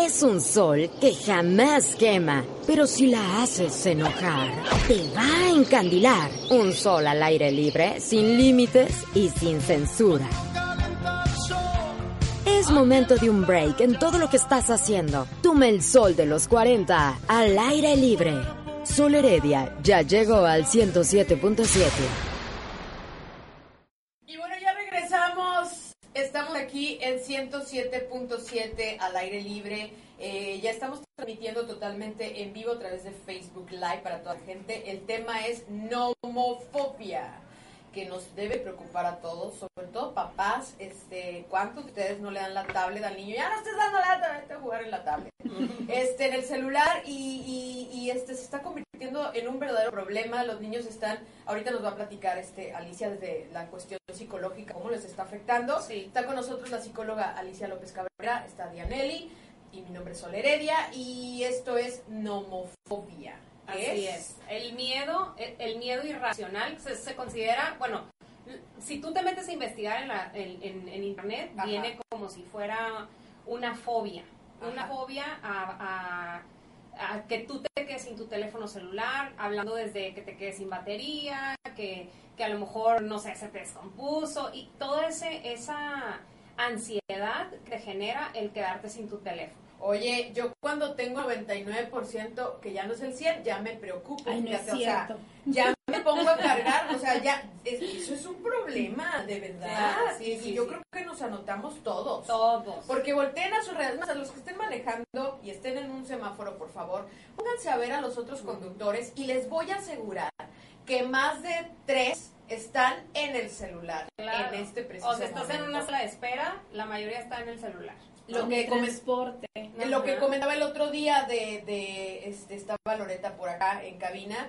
Es un sol que jamás quema, pero si la haces enojar, te va a encandilar. Un sol al aire libre, sin límites y sin censura. Es momento de un break en todo lo que estás haciendo. Toma el sol de los 40 al aire libre. Sol Heredia ya llegó al 107.7. Y bueno, ya regresamos. Estamos aquí en 107.7 al aire libre. Eh, ya estamos transmitiendo totalmente en vivo a través de Facebook Live para toda la gente. El tema es nomofobia, que nos debe preocupar a todos, sobre todo papás. Este, ¿Cuántos de ustedes no le dan la tablet al niño? Ya no estés dando la tablet, a jugar en la tablet. este, en el celular y, y, y este se está convirtiendo en un verdadero problema. Los niños están, ahorita nos va a platicar este Alicia desde la cuestión psicológica, cómo les está afectando. Está con nosotros la psicóloga Alicia López Cabrera, está Dianelli y mi nombre es Sol Heredia y esto es nomofobia. Así es. El miedo, el, el miedo irracional se, se considera, bueno, si tú te metes a investigar en, la- en- en- en internet, Ajá. viene como si fuera una fobia. Una fobia a, a- a que tú te quedes sin tu teléfono celular, hablando desde que te quedes sin batería, que, que a lo mejor, no sé, se te descompuso, y toda ese, esa ansiedad que genera el quedarte sin tu teléfono. Oye, yo cuando tengo 99%, que ya no es el 100, ya me preocupo. Ay, no es fíjate, o sea, ya me pongo a cargar, o sea, ya, es- eso es un problema, de verdad. Sí, sí, yo creo que nos anotamos todos. Todos. Porque volteen a sus redes, a los que estén manejando y estén en un semáforo, por favor, pónganse a ver a los otros conductores y les voy a asegurar que más de tres están en el celular Claro. en este preciso O sea, estás en una sala de espera, la mayoría está en el celular. Lo que transporte. Lo que Ajá. comentaba el otro día de, de este, estaba Loreta por acá en cabina,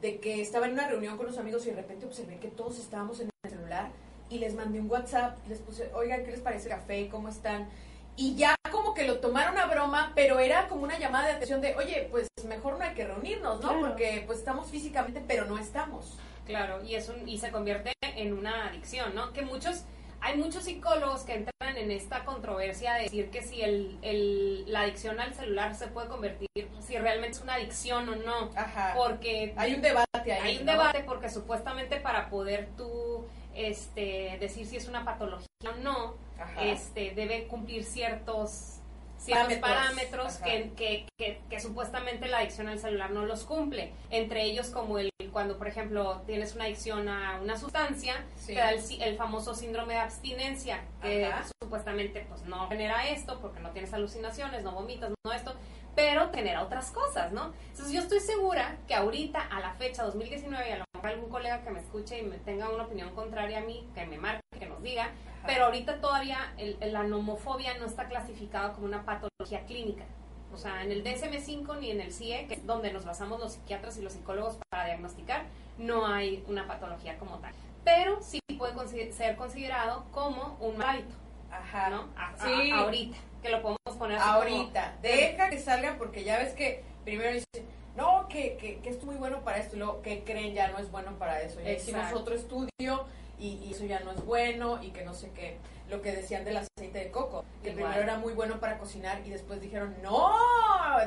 de que estaba en una reunión con unos amigos y de repente observé que todos estábamos en el celular y les mandé un WhatsApp y les puse, oigan, ¿qué les parece el café? ¿Cómo están? Y ya como que lo tomaron a broma, pero era como una llamada de atención de, oye, pues mejor no hay que reunirnos, ¿no? Claro. Porque pues estamos físicamente, pero no estamos. Claro, y es un, y se convierte en una adicción, ¿no? Que muchos, hay muchos psicólogos que entran en esta controversia de decir que si el, el, la adicción al celular se puede convertir, si realmente es una adicción o no. Ajá. Porque Hay un debate ahí. hay un ¿no? debate porque supuestamente para poder tú este, decir si es una patología o no, Ajá. este, debe cumplir ciertos ciertos Parámetros. parámetros, que, que, que, que supuestamente la adicción al celular no los cumple. Entre ellos como el cuando, por ejemplo, tienes una adicción a una sustancia, Sí. te da el, el famoso síndrome de abstinencia, que Ajá. supuestamente pues no genera esto porque no tienes alucinaciones, no vomitas, no esto, pero genera otras cosas, ¿no? Entonces yo estoy segura que ahorita, a la fecha 2019, y a lo mejor algún colega que me escuche y me tenga una opinión contraria a mí, que me marque, que nos diga, pero ahorita todavía el- la nomofobia no está clasificada como una patología clínica. O sea, en el DSM-5 ni en el CIE, que es donde nos basamos los psiquiatras y los psicólogos para diagnosticar, no hay una patología como tal. Pero sí puede consi- ser considerado como un mal hábito, Ajá. ¿no? A- a- Sí. ahorita, que lo podemos poner así como- ahorita. Deja que salgan porque ya ves que primero dicen, no, que, que, es muy bueno para esto, y luego, que creen? Ya no es bueno para eso. Ya hicimos otro estudio y, y eso ya no es bueno y que no sé qué. Lo que decían del aceite de coco, que Igual. primero era muy bueno para cocinar y después dijeron, no,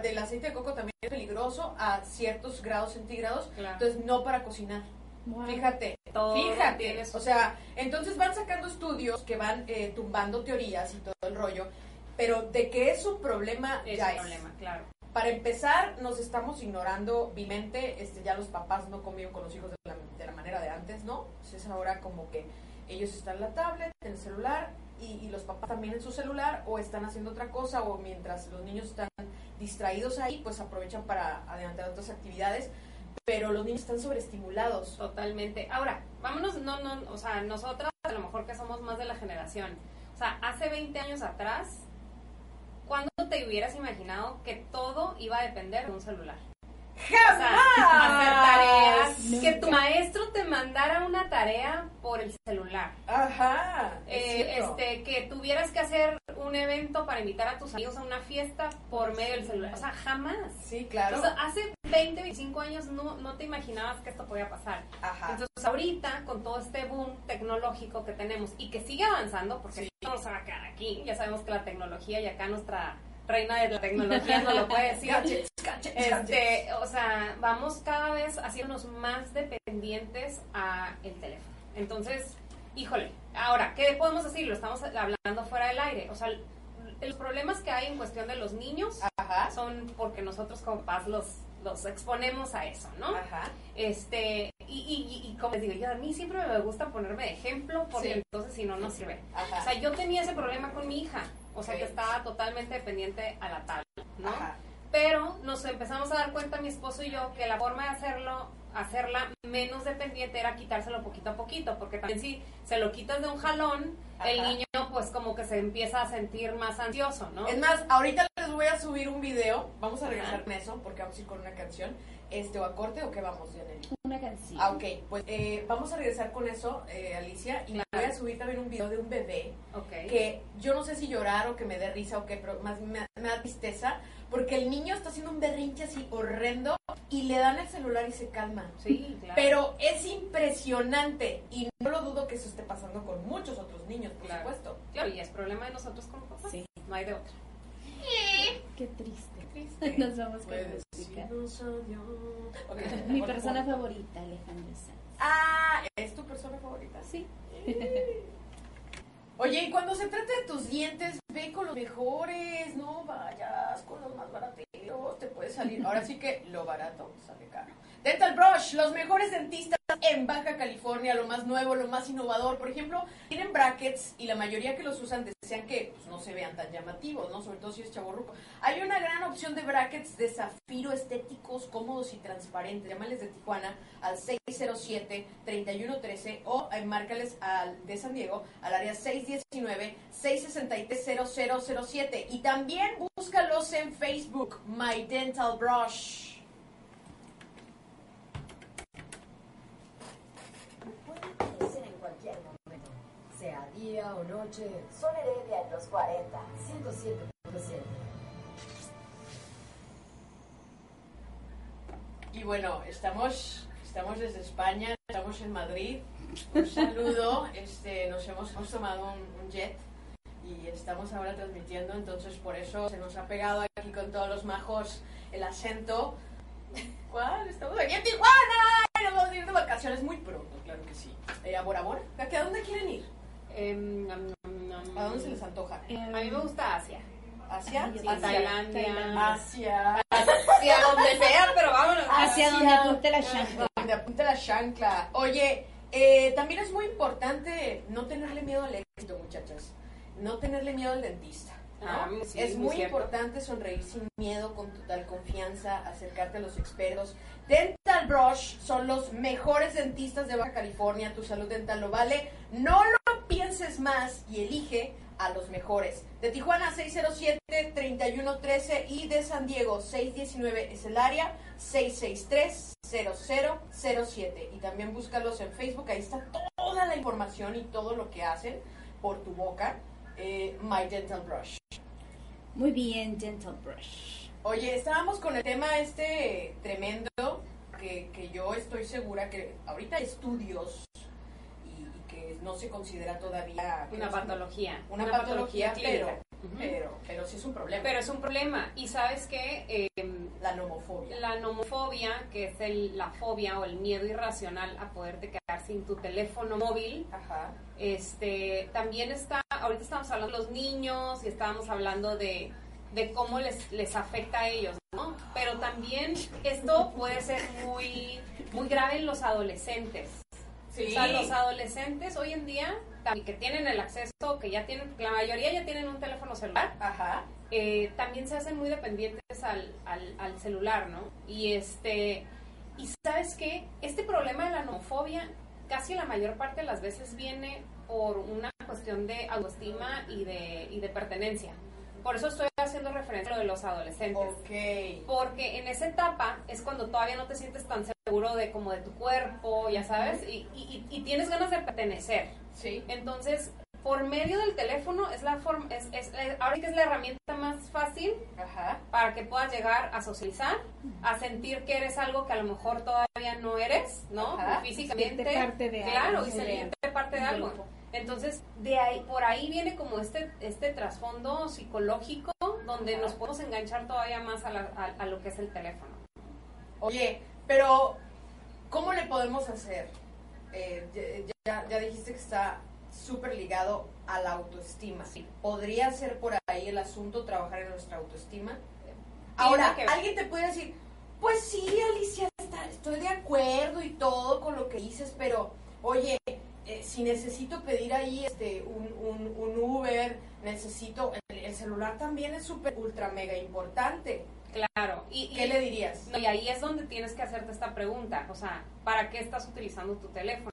del aceite de coco también es peligroso a ciertos grados centígrados, Claro. entonces no para cocinar. Wow. Fíjate, Todo fíjate. O sea, entonces van sacando estudios que van eh, tumbando teorías y todo el rollo, pero de que es un problema Es ya un es. problema, claro. Para empezar, nos estamos ignorando vilmente, este, ya los papás no conviven con los hijos de la, de la manera de antes, ¿no? Entonces ahora como que ellos están en la tablet, en el celular, y, y los papás también en su celular, o están haciendo otra cosa, o mientras los niños están distraídos ahí, pues aprovechan para adelantar otras actividades, pero los niños están sobreestimulados. Totalmente. Ahora, vámonos, no, no, o sea, nosotras a lo mejor que somos más de la generación. O sea, hace 20 años atrás, ¿cuándo te hubieras imaginado que todo iba a depender de un celular? ¡Jamás! hacer tareas, que tu maestro te mandara una tarea por el celular. Ajá. Eh, este, que tuvieras que hacer un evento para invitar a tus amigos a una fiesta por medio del celular. O sea, jamás. Sí, claro. O sea, hace 20, 25 años no, no te imaginabas que esto podía pasar. Ajá. Entonces, ahorita, con todo este boom tecnológico que tenemos y que sigue avanzando, porque Sí. no nos va a quedar aquí, ya sabemos que la tecnología y acá nuestra reina de la tecnología nos lo puede decir. Este, o sea, vamos cada vez haciéndonos más dependientes a el teléfono. Entonces, híjole, ahora, ¿qué podemos decir? Lo estamos hablando fuera del aire. O sea, los problemas que hay en cuestión de los niños Ajá. son porque nosotros como papás los, los exponemos a eso, ¿no? Ajá. Este, y, y, y como les digo, yo a mí siempre me gusta ponerme de ejemplo porque Sí. entonces si no, no sirve. Ajá. O sea, yo tenía ese problema con mi hija, o sea, que estaba totalmente dependiente a la tablet, ¿no? Ajá. Pero nos empezamos a dar cuenta, mi esposo y yo, que la forma de hacerlo, hacerla menos dependiente era quitárselo poquito a poquito, porque también si se lo quitas de un jalón, el niño pues como que se empieza a sentir más ansioso, ¿no? Es más, ahorita les voy a subir un video. Vamos a regresar con eso porque vamos a ir con una canción. Este, o a corte o qué vamos, Yaneli. Una canción. Ah, ok. Pues eh, vamos a regresar con eso, eh, Alicia. Y Claro. voy a subir también un video de un bebé que yo no sé si llorar o que me dé risa o qué, pero más me, me da tristeza porque el niño está haciendo un berrinche así horrendo y le dan el celular y se calma. Sí, claro. Pero es impresionante y no lo dudo que eso esté pasando con muchos otros niños, por Claro. supuesto. Claro, y es problema de nosotros como papás. Sí. No hay de otra. Qué triste. Triste. Nos vamos con Pues, música. Ok, Mi persona favorita, Alejandro Sanz. Ah, ¿es tu persona favorita? Sí. Oye, y cuando se trata de tus dientes, ve con los mejores, no vayas con los más barateros, te puede salir. Ahora sí que lo barato sale caro. Dental Brush, los mejores dentistas en Baja California, lo más nuevo, lo más innovador. Por ejemplo, tienen brackets y la mayoría que los usan desean que pues, no se vean tan llamativos, ¿no? Sobre todo si es chaborruco. Hay una gran opción de brackets de zafiro estéticos, cómodos y transparentes. Llámales de Tijuana al 607-3113 o eh, márcales al de San Diego al área 619-663-0007. Y también búscalos en Facebook, My Dental Brush. Puede aparecer en cualquier momento, sea día o noche. Sol Heredia en los 40, 107.7. Y bueno, estamos, estamos desde España, estamos en Madrid. Un saludo, este, nos hemos, hemos tomado un, un jet y estamos ahora transmitiendo, entonces por eso se nos ha pegado aquí con todos los majos el acento. ¿Cuál? Estamos aquí en Tijuana vamos a ir de vacaciones muy pronto, claro que sí. Eh, ¿A Bora Bora? ¿A qué- a dónde quieren ir? Em. ¿A dónde se les antoja? Eh, A mí me gusta Asia. ¿Asia? Sí, Sí, Asia. Tailandia. Asia. Sí, a donde sea, pero vámonos. Hacia Asia. donde apunte la chancla. Donde apunte la chancla. Oye, eh, también es muy importante no tenerle miedo al éxito, muchachas. No tenerle miedo al dentista. ¿no? Ah, sí, es muy muy importante sonreír sin miedo, con total confianza, acercarte a los expertos. Dental Brush son los mejores dentistas de Baja California. Tu salud dental lo vale. No lo más y elige a los mejores. De Tijuana 607-3113 y de San Diego 619 es el área 663-0007. Y también búscalos en Facebook, ahí está toda la información y todo lo que hacen por tu boca. Eh, My Dental Brush. Muy bien, Dental Brush. Oye, estábamos con el tema este tremendo que, que yo estoy segura que ahorita estudios que no se considera todavía Una patología. una, patología, pero, pero pero sí es un problema Pero es un problema. Y sabes que la nomofobia la nomofobia, que es el- la fobia o el miedo irracional a poderte quedar sin tu teléfono móvil, ajá este también está, ahorita estamos hablando de los niños y estábamos hablando de, de cómo les, les afecta a ellos, ¿no? Pero también esto puede ser muy, muy grave en los adolescentes. Sí O sea, los adolescentes hoy en día, que tienen el acceso, que ya tienen, la mayoría ya tienen un teléfono celular, ajá eh, también se hacen muy dependientes al, al, al celular, ¿no? Y este, y sabes qué, este problema de la nomofobia casi la mayor parte de las veces viene por una cuestión de autoestima y de, y de pertenencia. Por eso estoy haciendo referencia a lo de los adolescentes. Ok. Porque en esa etapa es cuando todavía no te sientes tan seguro de como de tu cuerpo, ya sabes, y, y- y tienes ganas de pertenecer. Sí. Entonces, por medio del teléfono es la forma, es, es, es- ahora sí que es la herramienta más fácil Ajá. para que puedas llegar a socializar, a sentir que eres algo que a lo mejor todavía no eres, ¿no? Ajá. Físicamente. Parte de claro, algo, y sentirte parte de algo. grupo. Entonces, de ahí, por ahí viene como este, este trasfondo psicológico donde nos podemos enganchar todavía más a, la- a- a lo que es el teléfono. Oye, pero ¿cómo le podemos hacer? Eh, ya, ya dijiste que está súper ligado a la autoestima. Sí. ¿Podría ser por ahí el asunto trabajar en nuestra autoestima? Ahora, que- alguien te puede decir, pues sí, Alicia, está- estoy de acuerdo y todo con lo que dices, pero oye, eh, si necesito pedir ahí este un, un, un Uber, necesito, el, el celular también es súper, ultra, mega importante. Claro. Y, y- ¿Qué le dirías? No, y ahí es donde tienes que hacerte esta pregunta, o sea, ¿para qué estás utilizando tu teléfono?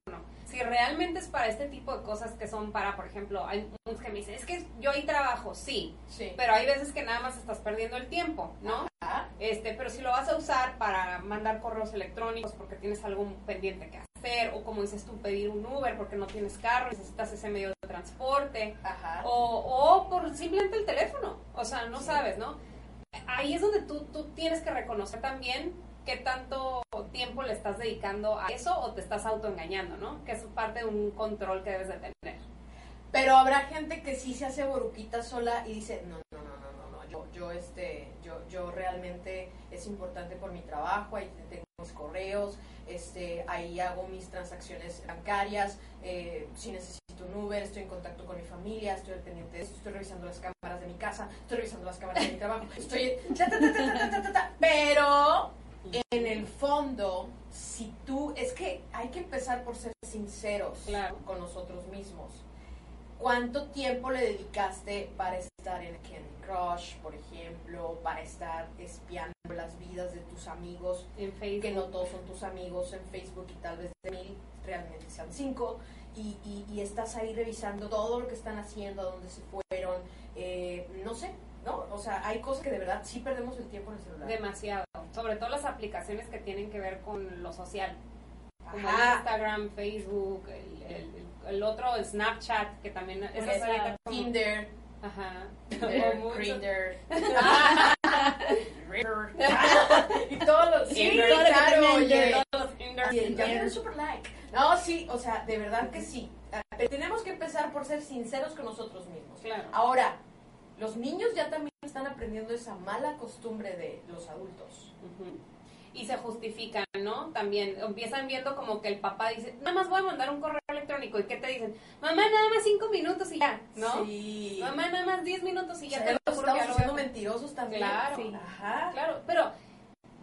Si realmente es para este tipo de cosas que son para, por ejemplo, hay muchos que me dicen, es que yo ahí trabajo, sí, Sí. pero hay veces que nada más estás perdiendo el tiempo, ¿no? Ajá. Este, pero si lo vas a usar para mandar correos electrónicos porque tienes algo pendiente que hacer, o como dices tú, pedir un Uber porque no tienes carro, necesitas ese medio de transporte, Ajá. o, o por simplemente el teléfono, o sea, no Sí. sabes, ¿no? Ahí es donde tú, tú tienes que reconocer también qué tanto tiempo le estás dedicando a eso o te estás autoengañando, ¿no? Que es parte de un control que debes de tener. Pero habrá gente que sí se hace boruquita sola y dice, no, no, no, no, no, no, yo, yo, este, yo, yo realmente es importante por mi trabajo, ahí mis correos, este, ahí hago mis transacciones bancarias, eh, si necesito un Uber, estoy en contacto con mi familia, estoy al pendiente de esto, estoy revisando las cámaras de mi casa, estoy revisando las cámaras de mi trabajo, estoy... ta. Pero en el fondo, si tú, es que hay que empezar por ser sinceros Claro. con nosotros mismos. ¿Cuánto tiempo le dedicaste para estar en Candy Crush, por ejemplo, para estar espiando las vidas de tus amigos, En Facebook. que no todos son tus amigos en Facebook y tal vez de mil realmente sean cinco, y, y- y estás ahí revisando todo lo que están haciendo, a dónde se fueron, eh, no sé, ¿no? O sea, hay cosas que de verdad sí perdemos el tiempo en el celular. Demasiado. Sobre todo las aplicaciones que tienen que ver con lo social. Como Ajá. Instagram, Facebook, el, el- el otro, Snapchat, que también es Esa, Tinder, Ajá. Grindr. y todos los... Sí, Tinder. claro, oye. Todos los Tinder. Y el- super like. No, sí, o sea, de verdad que sí. Ah, Pero tenemos que empezar por ser sinceros con nosotros mismos. Claro. Ahora, los niños ya también están aprendiendo esa mala costumbre de los adultos. Ujú. Y se justifican, ¿no? También empiezan viendo como que el papá dice, nada más voy a mandar un correo electrónico. ¿Y qué te dicen? Mamá, nada más cinco minutos y ya, ¿no? Sí. Mamá, nada más diez minutos y O ya sea, te lo juro que estamos veo. mentirosos también. Claro. Sí. Ajá. Claro, pero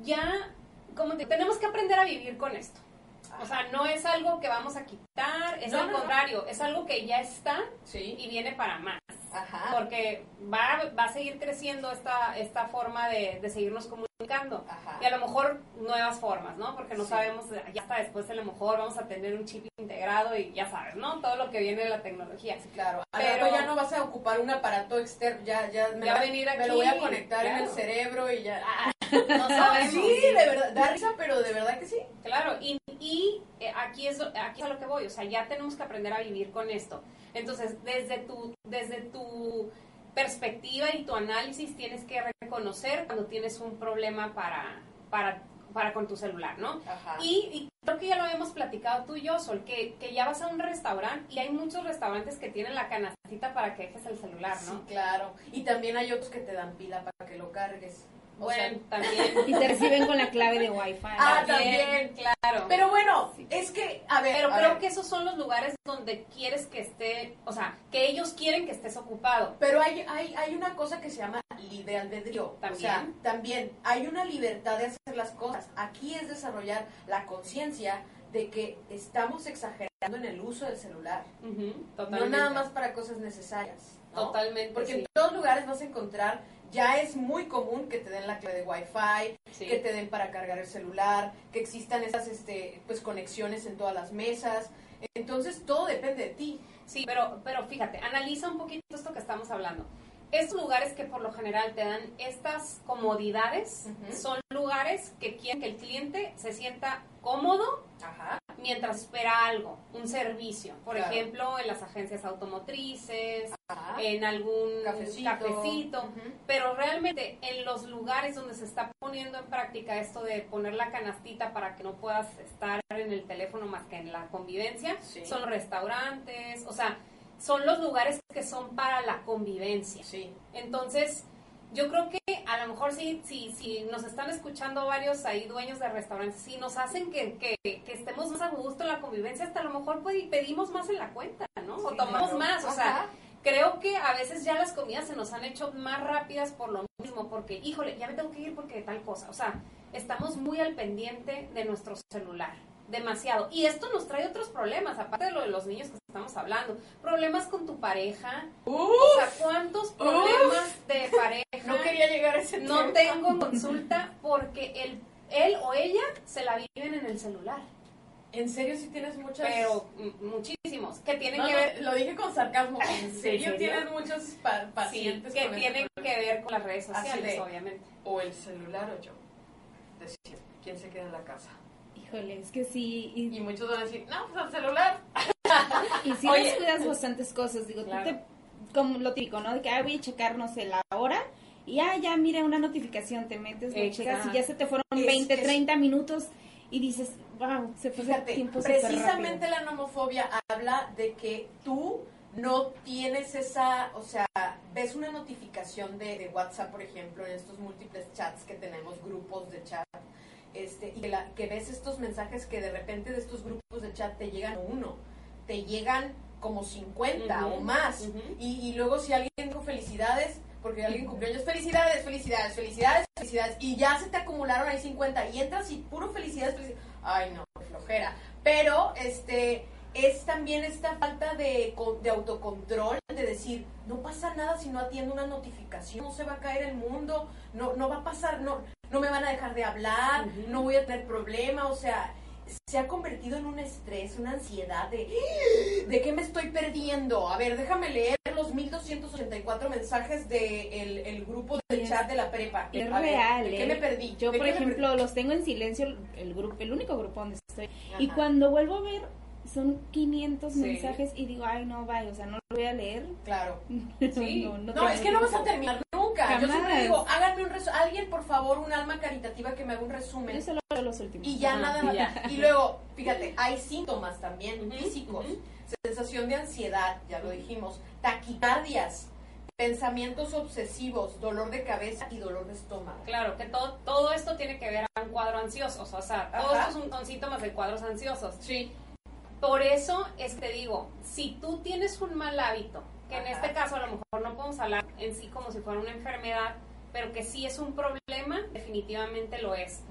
ya, como que tenemos que aprender a vivir con esto. O sea, no es algo que vamos a quitar, es No, al no, no. contrario, es algo que ya está Sí. y viene para más. Ajá. Porque va, va a seguir creciendo esta, esta forma de, de seguirnos comunicando. Ajá. Y a lo mejor nuevas formas, ¿no? Porque no Sí. sabemos, ya hasta después a lo mejor vamos a tener un chip integrado y ya sabes, ¿no? Todo lo que viene de la tecnología. Claro, al Pero- ya no vas a ocupar un aparato externo, ya, ya, me, Ya va- venir me aquí, lo voy a conectar en el claro. cerebro y ya. No sabemos. Sí, de verdad, da risa, pero de verdad que sí. Claro, y, y, eh, aquí, es, aquí es a lo que voy, o sea, ya tenemos que aprender a vivir con esto. Entonces, desde tu, desde tu perspectiva y tu análisis tienes que reconocer cuando tienes un problema para, para, para con tu celular, ¿no? Ajá. Y, y creo que ya lo habíamos platicado tú y yo, Sol, que, que ya vas a un restaurante y hay muchos restaurantes que tienen la canastita para que dejes el celular, ¿no? Sí, claro. Y también hay otros que te dan pila para que lo cargues. O sea, Bueno, también. Y te reciben con la clave de Wi-Fi. Ah, también, claro. pero bueno, es que, a ver, Pero a creo ver, que esos son los lugares donde quieres que esté, o sea, que ellos quieren que estés ocupado. Pero hay, hay, hay una cosa que se llama libre albedrío. También. O sea, también hay una libertad de hacer las cosas. Aquí es desarrollar la conciencia de que estamos exagerando en el uso del celular. No totalmente. nada más para cosas necesarias. ¿no? Totalmente. Porque sí. en todos lugares vas a encontrar, ya es muy común que te den la clave de Wi-Fi, Sí. que te den para cargar el celular, que existan esas este, pues, conexiones en todas las mesas. Entonces todo depende de ti. Sí, pero, pero fíjate, analiza un poquito esto que estamos hablando. Estos lugares que por lo general te dan estas comodidades son lugares que quieren que el cliente se sienta cómodo Ajá. mientras espera algo, un servicio. Por Claro. ejemplo, en las agencias automotrices, Ajá. en algún Cafecito. Pero realmente en los lugares donde se está poniendo en práctica esto de poner la canastita para que no puedas estar en el teléfono más que en la convivencia, Sí. son los restaurantes, o sea, son los lugares que son para la convivencia. Sí. Entonces, yo creo que a lo mejor sí, sí, sí nos están escuchando varios ahí dueños de restaurantes, si nos hacen que, que, que estemos más a gusto en la convivencia, hasta a lo mejor pues, pedimos más en la cuenta, ¿no? o tomamos claro. más, o Ajá. sea, creo que a veces ya las comidas se nos han hecho más rápidas por lo mismo, porque, híjole, ya me tengo que ir porque tal cosa, o sea, estamos muy al pendiente de nuestro celular. Demasiado. Y esto nos trae otros problemas, aparte de lo de los niños que estamos hablando. Problemas con tu pareja. O sea, ¿cuántos problemas de pareja No quería llegar a ese no tengo consulta porque él, él o ella se la viven en el celular? En serio, si tienes muchas. Pero mm, muchísimos que tienen No, que no, ver lo dije con sarcasmo. En serio, serio? tienes muchos pa- sí, pacientes que con ese tienen problema? que ver con las redes sociales, obviamente. O el celular o yo. Decir, ¿quién se queda en la casa? Híjole, es que sí. Y, Y muchos van a decir, no, pues al celular. y sí Oye. descuidas bastantes cosas. Digo, Claro. tú te. Como lo típico, ¿no? De que ah, voy a checar, no sé, la hora. Y ah, ya, mira, una notificación, te metes, lo checas y ya se te fueron Es- 20, es- 30 minutos. Y dices, wow, se fue el tiempo precisamente la nomofobia habla de que tú no tienes esa, o sea, ves una notificación de, de WhatsApp, por ejemplo, en estos múltiples chats que tenemos, grupos de chat, este, y que, la- que ves estos mensajes que de repente de estos grupos de chat te llegan uno, te llegan como 50 Ujú, o más, y, y luego si alguien dijo felicidades, porque alguien cumplió años, felicidades, felicidades, felicidades, felicidades, y ya se te acumularon ahí 50 y entras y puro felicidades, felicidades. Ay, no, flojera. Pero, este, es también esta falta de, de autocontrol, de decir, no pasa nada si no atiendo una notificación, no se va a caer el mundo, no, no va a pasar, no, no me van a dejar de hablar, no voy a tener problema, o sea, se ha convertido en un estrés, una ansiedad de, ¿de qué me estoy perdiendo? A ver, déjame leer los 1284 mensajes del el grupo del Es- chat de la prepa. Es A ver, real, ¿De qué ¿eh? me perdí? Yo, ¿De por ejemplo, los tengo en silencio, el grupo, el único grupo donde estoy. Y cuando vuelvo a ver, son 500 Sí. mensajes y digo, ay, no, vaya, o sea, no lo voy a leer. Claro. Sí. No, es que no vas a terminar nunca. Yo siempre digo, háganme un resumen. Alguien, por favor, un alma caritativa que me haga un resumen. Yo solo los últimos. Y ya nada y más. ya. Y luego, fíjate, hay síntomas también físicos. Sensación de ansiedad, ya lo dijimos. Taquicardias, pensamientos obsesivos, dolor de cabeza y dolor de estómago. Claro, que todo, todo esto tiene que ver a un cuadro ansioso, o sea, todo Ajá. esto son, son síntomas de cuadros ansiosos. Sí. Por eso es que te digo, si tú tienes un mal hábito, que en este caso a lo mejor no podemos hablar en sí como si fuera una enfermedad, pero que sí es un problema, definitivamente lo es.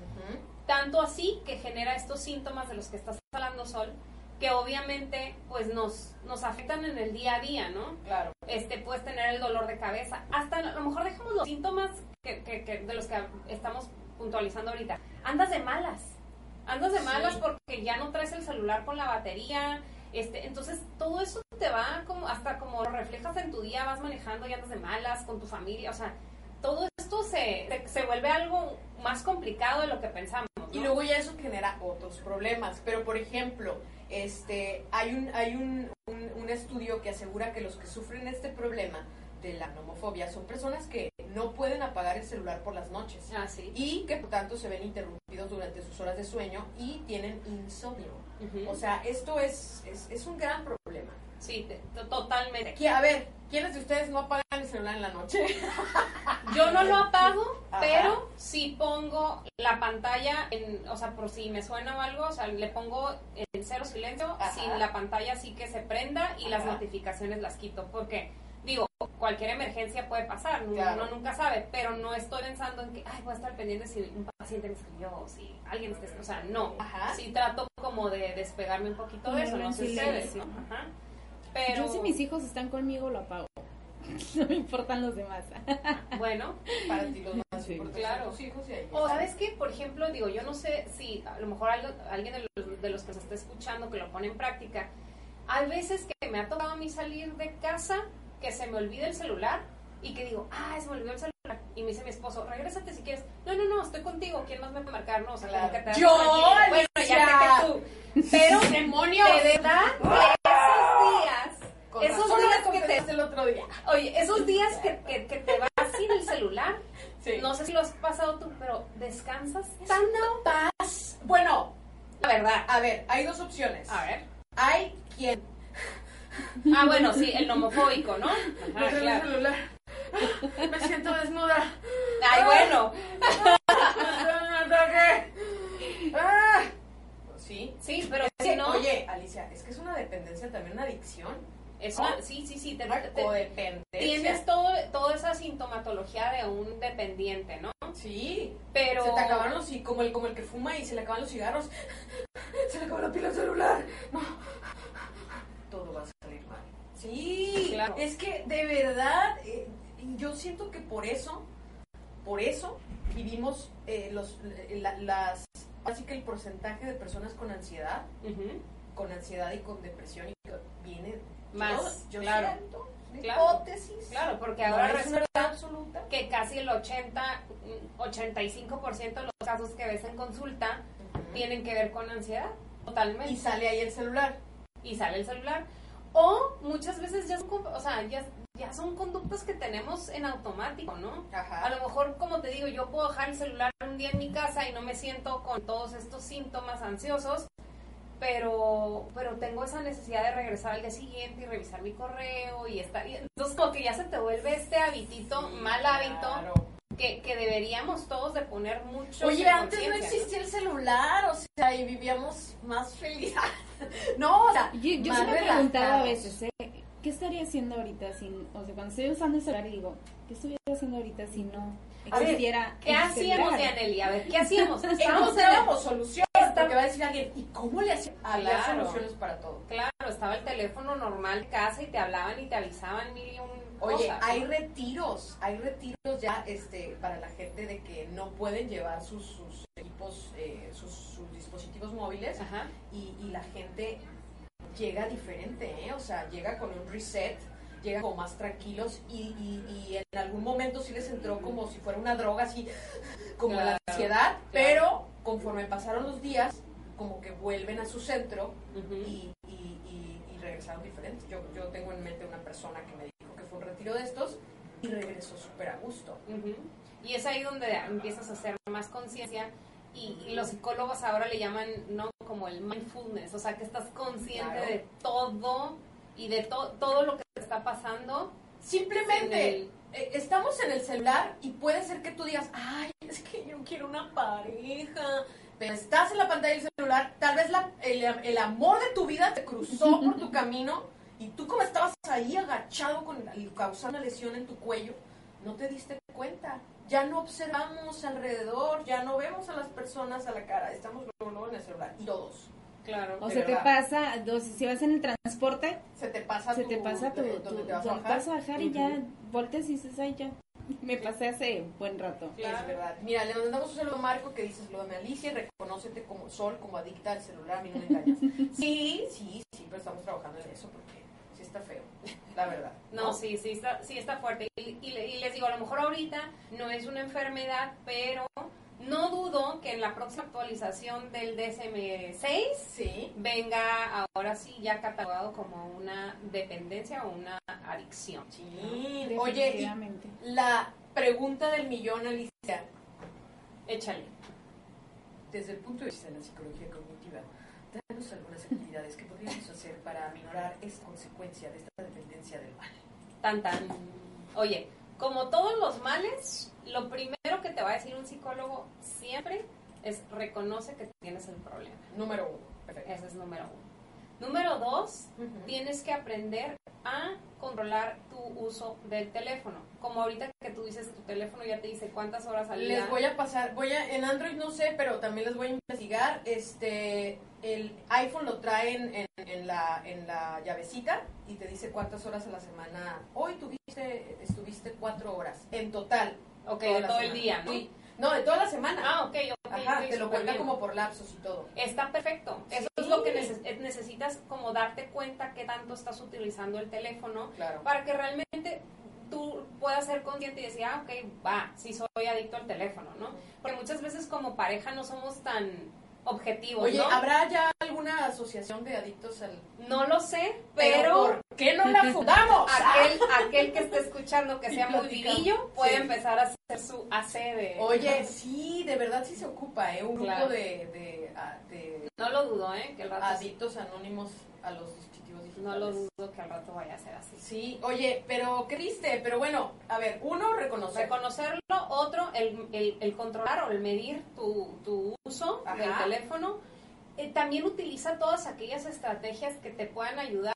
Tanto así que genera estos síntomas de los que estás hablando, Sol, que obviamente pues nos, nos afectan en el día a día, ¿no? Claro. Este, puedes tener el dolor de cabeza. Hasta a lo mejor dejamos los síntomas que, que- que- de los que estamos puntualizando ahorita. Andas de malas. Andas de Sí. malas porque ya no traes el celular con la batería. Este, entonces todo eso te va como hasta como lo reflejas en tu día, vas manejando y andas de malas con tu familia, o sea, todo esto se, se, se vuelve algo más complicado de lo que pensamos. ¿no? Y luego ya eso genera otros problemas. Pero, por ejemplo, este, hay, un, hay un, un- un estudio que asegura que los que sufren este problema de la nomofobia son personas que no pueden apagar el celular por las noches. Ah, sí. Y que por tanto se ven interrumpidos durante sus horas de sueño y tienen insomnio. O sea, esto es, es, es un gran problema. Sí, te- to- totalmente. A ver, ¿quiénes de ustedes no apagan el celular en la noche? Yo no lo apago, Ajá. pero sí pongo la pantalla, en, o sea, por si me suena o algo, o sea, le pongo en cero silencio, Ajá. sin la pantalla así que se prenda y las notificaciones las quito, porque digo, cualquier emergencia puede pasar, uno, Claro. uno nunca sabe, pero no estoy pensando en que, ay, voy a estar pendiente si un paciente me escribió o si alguien está, o sea, no. Ajá. Sí trato como de despegarme un poquito de eso, no sé ustedes, ¿no? Ajá. Pero, Yo si mis hijos están conmigo lo apago. No me importan los demás. bueno, Para ti los más Sí. Claro. hijos y O sabes que, por ejemplo, digo, yo no sé si a lo mejor algo- alguien de los, de los que se está escuchando que lo pone en práctica, hay veces que me ha tocado a mí salir de casa, que se me olvide el celular y que digo, ah, se me olvidó el celular. Y me dice mi esposo, regrésate si quieres. No, no, no, estoy contigo. ¿Quién más me puede marcar? No, o sea, Claro. que te ¡Yo. Bueno, ya sé que tú. Pero, ¡Demonios! de verdad, esos días, Con esos razón días que te, el otro día. oye, esos días que, que, que te vas sin el celular, Sí. no sé si lo has pasado tú, pero descansas una paz. Bueno, La verdad. a ver, hay dos opciones. A ver. Hay quien Ah, bueno, sí, el nomofóbico, ¿no? Ajá, el claro. celular. Me siento desnuda. Ay, bueno. Un ataque. Ah. Sí. Sí, pero Es que, no, Oye, Alicia, es que es una dependencia también, una adicción. es una, sí, sí, sí, te, te- tienes todo, toda esa sintomatología de un dependiente, ¿no? Sí. Pero... Se te acabaron los como el, como el que fuma y se le acaban los cigarros. Se le acabó la pila al celular. No. Todo va a salir mal. Sí. Claro. Es que de verdad, eh, yo siento que por eso, por eso vivimos eh, los, la- las, así que el porcentaje de personas con ansiedad, con ansiedad y con depresión y viene Más, yo, yo claro. siento, Claro. hipótesis. Claro, porque No ahora es una resulta verdad absoluta. que casi el 80, mm, 85% de los casos que ves en consulta tienen que ver con ansiedad, totalmente. Y sale ahí el celular. y sale el celular. O muchas veces ya son, o sea, ya, ya son conductas que tenemos en automático, ¿no? Ajá. A lo mejor, como te digo, yo puedo dejar el celular un día en mi casa y no me siento con todos estos síntomas ansiosos, pero, pero tengo esa necesidad de regresar al día siguiente y revisar mi correo y estar... y entonces, como que ya se te vuelve este habitito, mal hábito, Claro. Que, que deberíamos todos de poner mucho Oye, en antes no existía el celular, o sea, y vivíamos más felices. no, o sea, Yo, yo sí me he preguntado a veces, ¿eh? ¿qué estaría haciendo ahorita sin, o sea, cuando estoy usando el celular y digo, ¿qué estoy haciendo ahorita si no A ver, existiera ¿Qué el hacíamos? A ver, ¿qué hacíamos? Estábamos en Encontrábamos soluciones, porque va a decir alguien, ¿y cómo le hacían? Había Claro. soluciones para todo. Claro, estaba el teléfono normal de casa y te hablaban y te avisaban mil y un Oye, cosas, hay retiros, hay retiros ya este, para la gente de que no pueden llevar sus, sus equipos, eh, sus, sus dispositivos móviles Ajá. y, y la gente llega diferente, ¿eh? o sea, llega con un reset, llega como más tranquilos y, y- y en algún momento sí les entró como si fuera una droga, así como la Claro, ansiedad, pero conforme pasaron los días, como que vuelven a su centro y- y regresaron diferentes. Yo, yo tengo en mente una persona que me retiro de estos y regresó súper a gusto. Ujú. Y es ahí donde empiezas a hacer más conciencia y, y los psicólogos ahora le llaman no como el mindfulness, o sea que estás consciente Claro. de todo y de to- todo lo que te está pasando. Simplemente En el- eh, estamos en el celular y puede ser que tú digas, ay, es que yo quiero una pareja. Pero estás en la pantalla del celular, tal vez la- el, el amor de tu vida te cruzó por tu camino y tú como estabas ahí agachado con causando una lesión en tu cuello, no te diste cuenta. Ya no observamos alrededor, ya no vemos a las personas a la cara, estamos luego, en el celular y todos. Claro. O de sea, te verdad. pasa, si vas en el transporte, Se te pasa se tu- te pasa tu, de- tu- donde te vas a donde bajar. vas a bajar y ya volteas y dices, ay, ya, me pasé hace buen rato. Claro. Es verdad. Mira, le mandamos un saludo a Marco que dice, saludame a Alicia y reconócete como sol, como adicta al celular, a mí no me engañas. sí, sí, sí, pero estamos trabajando en eso porque está feo, la verdad. No, sí, sí está, sí está fuerte. Y, y le- y les digo, a lo mejor ahorita no es una enfermedad, pero no dudo que en la próxima actualización del DSM-6 Sí. venga ahora sí ya catalogado como una dependencia o una adicción. Sí. Oye, y Definitivamente. la pregunta del millón, Alicia, Échale. desde el punto de vista de la psicología cognitiva, danos algunas actividades que podríamos hacer para aminorar esta consecuencia de esta dependencia del mal. Tan tan. Oye, como todos los males, lo primero que te va a decir un psicólogo siempre es reconoce que tienes el problema. Número uno. Perfecto. Ese es número uno. Número dos, tienes que aprender a controlar tu uso del teléfono. Como ahorita que tú dices que tu teléfono ya te dice cuántas horas al día. Les voy a pasar, voy a, en Android no sé, pero también les voy a investigar. Este, el iPhone lo traen en, en la, en la llavecita y te dice cuántas horas a la semana. Hoy tuviste, estuviste cuatro horas en total. Ok, de todo el día, ¿no? Sí. No, de toda la semana. Ah, ok, ok. Ajá, te lo cuenta bien. como por lapsos y todo. Está perfecto. Eso es lo que eh, necesitas, como darte cuenta qué tanto estás utilizando el teléfono Claro. para que realmente tú puedas ser consciente y decir, ah, ok, va, sí soy adicto al teléfono, ¿no? Porque muchas veces como pareja no somos tan objetivos, Oye, ¿no? ¿habrá ya alguna asociación de adictos al... No lo sé, Pero, pero... ¿por qué no la fundamos? Aquel, aquel que esté escuchando que sea muy vivillo puede Sí. empezar a hacer su AC de... Oye, sí, de verdad sí se ocupa, ¿eh? Un grupo de, de, ah, de No lo dudo, ¿eh? Que el rato sí. adictos anónimos a los dispositivos digitales. No lo dudo que al rato vaya a ser así. Sí, oye, pero qué triste, pero bueno, a ver, uno, reconocer. Reconocerlo, otro, el, el, el controlar o el medir tu, tu uso Ajá. del teléfono. Eh, también utiliza todas aquellas estrategias que te puedan ayudar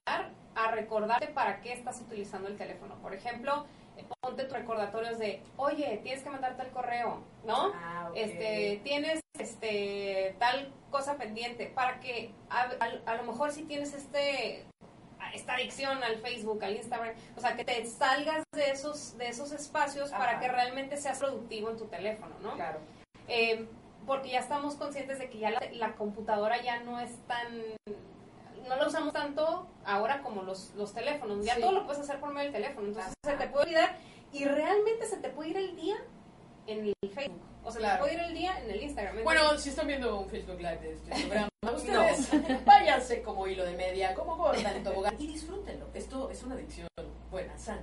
a recordarte para qué estás utilizando el teléfono. Por ejemplo, ponte tus recordatorios de, oye, tienes que mandarte el correo, ¿no? Ah, ok. este tienes este tal cosa pendiente para que a, a- a lo mejor si tienes este esta adicción al Facebook, al Instagram, o sea, que te salgas de esos de esos espacios para que realmente seas productivo en tu teléfono, ¿no? Claro. Eh, porque ya estamos conscientes de que ya la, la computadora ya no es tan no la usamos tanto ahora como los, los teléfonos, ya Sí. todo lo puedes hacer por medio del teléfono, entonces se te puede olvidar y realmente se te puede ir el día en el Facebook, o se Claro. te puede ir el día en el Instagram. Bueno, si están viendo un Facebook Live de este programa, ustedes váyanse como hilo de media, como gorda en tobogán y disfrútenlo. Esto es una adicción buena, sana,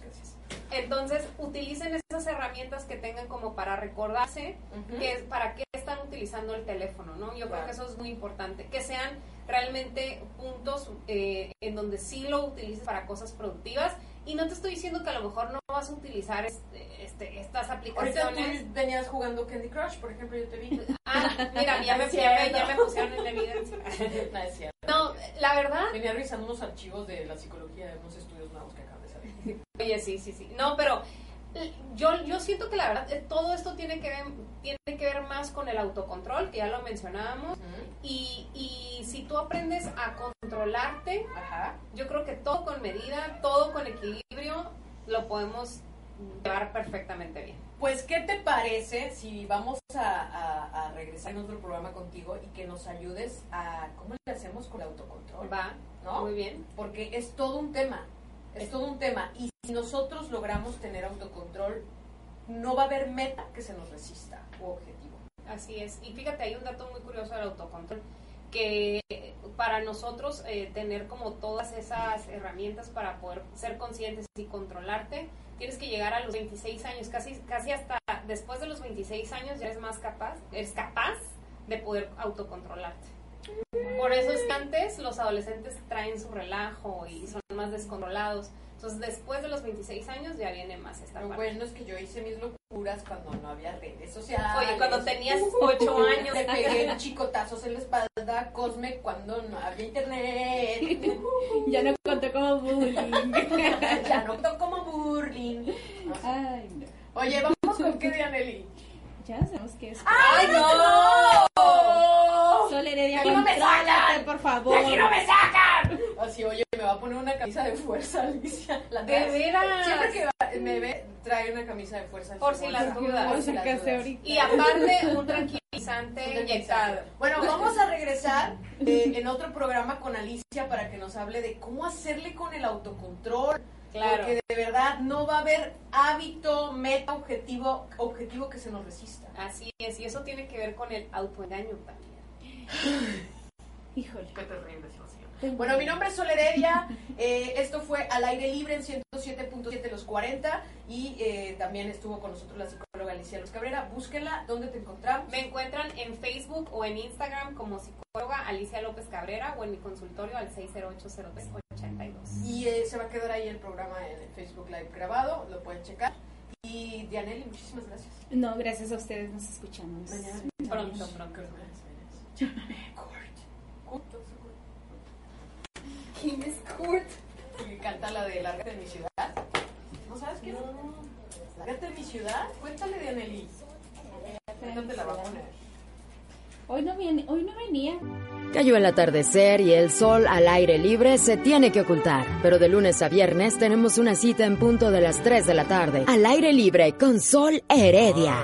gracias. Entonces, utilicen esas herramientas que tengan como para recordarse que es para qué están utilizando el teléfono, ¿no? Yo creo que eso es muy importante, que sean realmente puntos eh, en donde sí lo utilices para cosas productivas y no te estoy diciendo que a lo mejor no vas a utilizar este, este- estas Ahorita aplicaciones. tú venías jugando Candy Crush, por ejemplo, yo te vi. Ah, mira, ya me, ya me- ya me pusieron en evidencia. No, es cierto. No, la verdad, Venía revisando unos archivos de la psicología de unos estudios nuevos que acaban de salir. Oye, sí, sí, sí. No, pero eh, yo, yo siento que la verdad eh, todo esto tiene que ver tiene que ver más con el autocontrol, que ya lo mencionábamos. Y, y si tú aprendes a controlarte, Ajá. yo creo que todo con medida, todo con equilibrio, lo podemos llevar perfectamente bien. Pues, ¿qué te parece si vamos a, a- a regresar en otro programa contigo y que nos ayudes a cómo le hacemos con el autocontrol? Va, ¿No? muy bien. Porque es todo un tema, es todo un tema. Y si nosotros logramos tener autocontrol, no va a haber meta que se nos resista u objetivo. Así es. Y fíjate, hay un dato muy curioso del autocontrol, que para nosotros eh, tener como todas esas herramientas para poder ser conscientes y controlarte, tienes que llegar a los 26 años, casi, casi hasta después de los 26 años ya eres más capaz, eres capaz de poder autocontrolarte. Por eso es que antes los adolescentes traen su relajo y son más descontrolados. Entonces después de los 26 años ya viene más esta Lo parte. bueno es que yo hice mis locuras cuando no había redes sociales. Oye, cuando tenías 8 años. Le pegué chicotazos en la espalda, Cosme, cuando no había internet. Ya no contó como bullying. ya no toco como burling. Ay, no. Oye, vamos con qué, Dianelli. Ya sabemos que es. ¡Ay, no! Sol Heredia, ¡De aquí no me contrólate, sacan! por favor. ¡De aquí no me sacan! Así, oye, me va a poner una camisa de fuerza, Alicia. La De veras. Siempre que va- me ve, trae una camisa de fuerza. Por si las dudas. Por si las dudas. Y aparte, un tranquilizante inyectado. Bueno, vamos a regresar eh, en otro programa con Alicia para que nos hable de cómo hacerle con el autocontrol. Claro. Porque de verdad no va a haber hábito, meta, objetivo, objetivo que se nos resista. Así es, y eso tiene que ver con el autoengaño también. Híjole. Qué terrible Bueno, mi nombre es Sol Heredia. eh, esto fue al aire libre en 107.7 los 40 y eh, también estuvo con nosotros la psicóloga Alicia Luz Cabrera. Búsquenla, ¿dónde te encontramos? Me encuentran en Facebook o en Instagram como psicóloga Alicia López Cabrera o en mi consultorio al 6080382. Y eh, se va a quedar ahí el programa en el Facebook Live grabado, lo pueden checar. Y Dianelli, muchísimas gracias. No, gracias a ustedes, nos escuchamos. Mañana Pronto, pronto. Llámame Kurt. Kurt, Kurt. ¿Quién es Kurt? Y canta la de Lárgate de mi ciudad. ¿No sabes quién? es? Lárgate de mi ciudad. Cuéntale, Dianelli. Ahorita te la va a poner. Hoy no, viene, hoy no venía. Cayó el atardecer y el sol al aire libre se tiene que ocultar, pero de lunes a viernes tenemos una cita en punto de las 3 de la tarde, al aire libre con Sol Heredia.